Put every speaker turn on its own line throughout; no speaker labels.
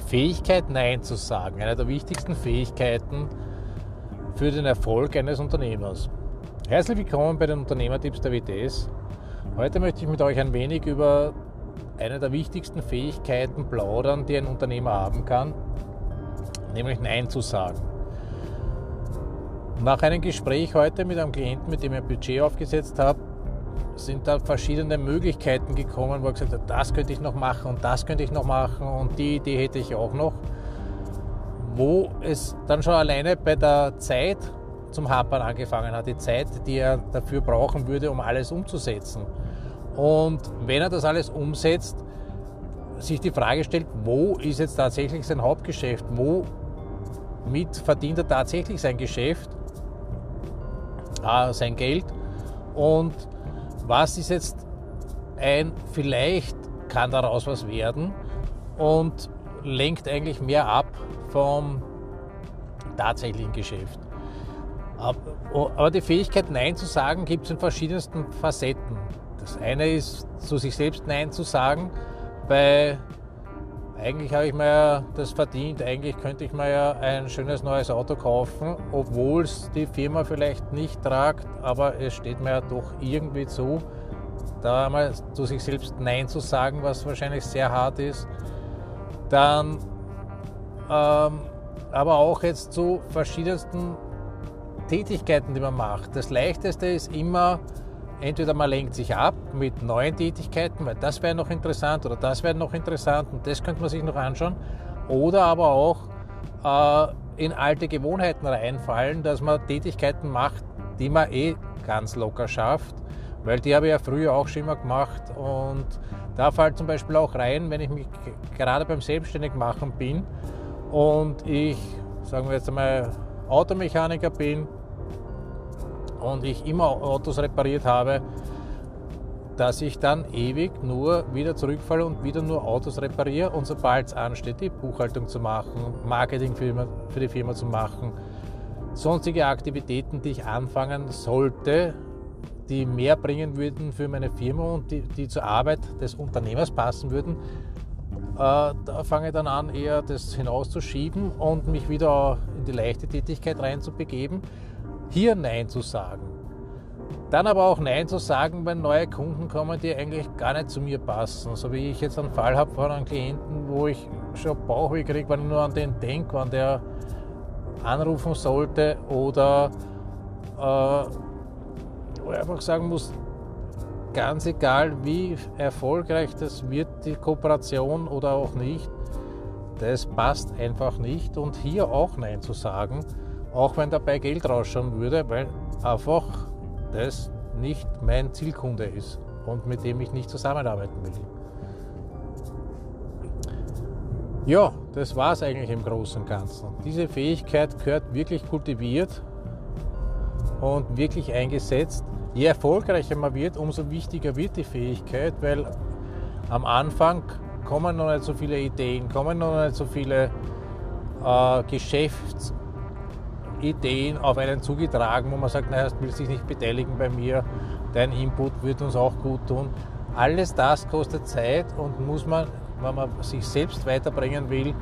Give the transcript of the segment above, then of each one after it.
Die Fähigkeit, Nein zu sagen, eine der wichtigsten Fähigkeiten für den Erfolg eines Unternehmers. Herzlich willkommen bei den Unternehmertipps der WTS. Heute möchte ich mit euch ein wenig über eine der wichtigsten Fähigkeiten plaudern, die ein Unternehmer haben kann, nämlich Nein zu sagen. Nach einem Gespräch heute mit einem Klienten, mit dem ich ein Budget aufgesetzt habe, sind da verschiedene Möglichkeiten gekommen, wo er gesagt hat, das könnte ich noch machen und das könnte ich noch machen und die Idee hätte ich auch noch. Wo es dann schon alleine bei der Zeit zum Hapern angefangen hat, die Zeit, die er dafür brauchen würde, um alles umzusetzen. Und wenn er das alles umsetzt, sich die Frage stellt, wo ist jetzt tatsächlich sein Hauptgeschäft, wo mit verdient er tatsächlich sein Geschäft, äh, sein Geld und was ist jetzt ein, vielleicht kann daraus was werden und lenkt eigentlich mehr ab vom tatsächlichen Geschäft. Aber die Fähigkeit, Nein zu sagen, gibt es in verschiedensten Facetten. Das eine ist, zu sich selbst Nein zu sagen. Bei eigentlich habe ich mir ja das verdient, eigentlich könnte ich mir ja ein schönes neues Auto kaufen, obwohl es die Firma vielleicht nicht tragt, aber es steht mir ja doch irgendwie zu, da einmal zu sich selbst Nein zu sagen, was wahrscheinlich sehr hart ist. Dann ähm, aber auch jetzt zu verschiedensten Tätigkeiten, die man macht. Das Leichteste ist immer, entweder man lenkt sich ab mit neuen Tätigkeiten, weil das wäre noch interessant oder das wäre noch interessant und das könnte man sich noch anschauen. Oder aber auch äh, in alte Gewohnheiten reinfallen, dass man Tätigkeiten macht, die man eh ganz locker schafft, weil die habe ich ja früher auch schon immer gemacht und da fällt zum Beispiel auch rein, wenn ich mich gerade beim Selbstständigmachen bin und ich, sagen wir jetzt einmal, Automechaniker bin und ich immer Autos repariert habe, dass ich dann ewig nur wieder zurückfalle und wieder nur Autos repariere. Und sobald es ansteht, die Buchhaltung zu machen, Marketing für die Firma zu machen, sonstige Aktivitäten, die ich anfangen sollte, die mehr bringen würden für meine Firma und die, die zur Arbeit des Unternehmers passen würden, äh, da fange ich dann an, eher das hinauszuschieben und mich wieder in die leichte Tätigkeit reinzubegeben hier Nein zu sagen. Dann aber auch Nein zu sagen, wenn neue Kunden kommen, die eigentlich gar nicht zu mir passen. So wie ich jetzt einen Fall habe von einem Klienten, wo ich schon Bauchweh kriege, wenn ich nur an den denke, wann der anrufen sollte oder äh, einfach sagen muss, ganz egal wie erfolgreich das wird, die Kooperation oder auch nicht, das passt einfach nicht. Und hier auch Nein zu sagen, auch wenn dabei Geld rausschauen würde, weil einfach das nicht mein Zielkunde ist und mit dem ich nicht zusammenarbeiten will. Ja, das war es eigentlich im Großen und Ganzen. Diese Fähigkeit gehört wirklich kultiviert und wirklich eingesetzt. Je erfolgreicher man wird, umso wichtiger wird die Fähigkeit, weil am Anfang kommen noch nicht so viele Ideen, kommen noch nicht so viele äh, Geschäfts- Ideen auf einen zugetragen, wo man sagt, naja, willst dich nicht beteiligen bei mir, dein Input wird uns auch gut tun. Alles das kostet Zeit und muss man, wenn man sich selbst weiterbringen will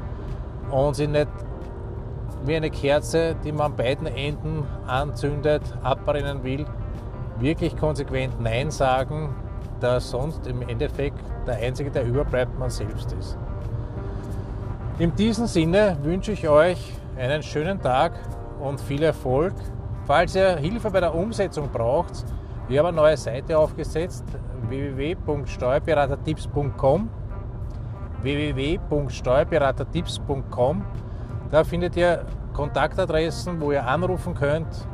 und sich nicht wie eine Kerze, die man an beiden Enden anzündet, abbrennen will, wirklich konsequent Nein sagen, da sonst im Endeffekt der Einzige, der überbleibt, man selbst ist. In diesem Sinne wünsche ich euch einen schönen Tag und viel Erfolg. Falls ihr Hilfe bei der Umsetzung braucht, ich habe eine neue Seite aufgesetzt, www.steuerberatertipps.com www.steuerberatertipps.com Da findet ihr Kontaktadressen, wo ihr anrufen könnt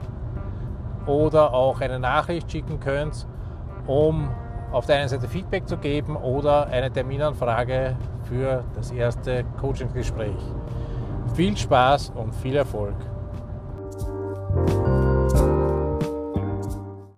oder auch eine Nachricht schicken könnt, um auf der einen Seite Feedback zu geben oder eine Terminanfrage für das erste Coachingsgespräch. Viel Spaß und viel Erfolg! you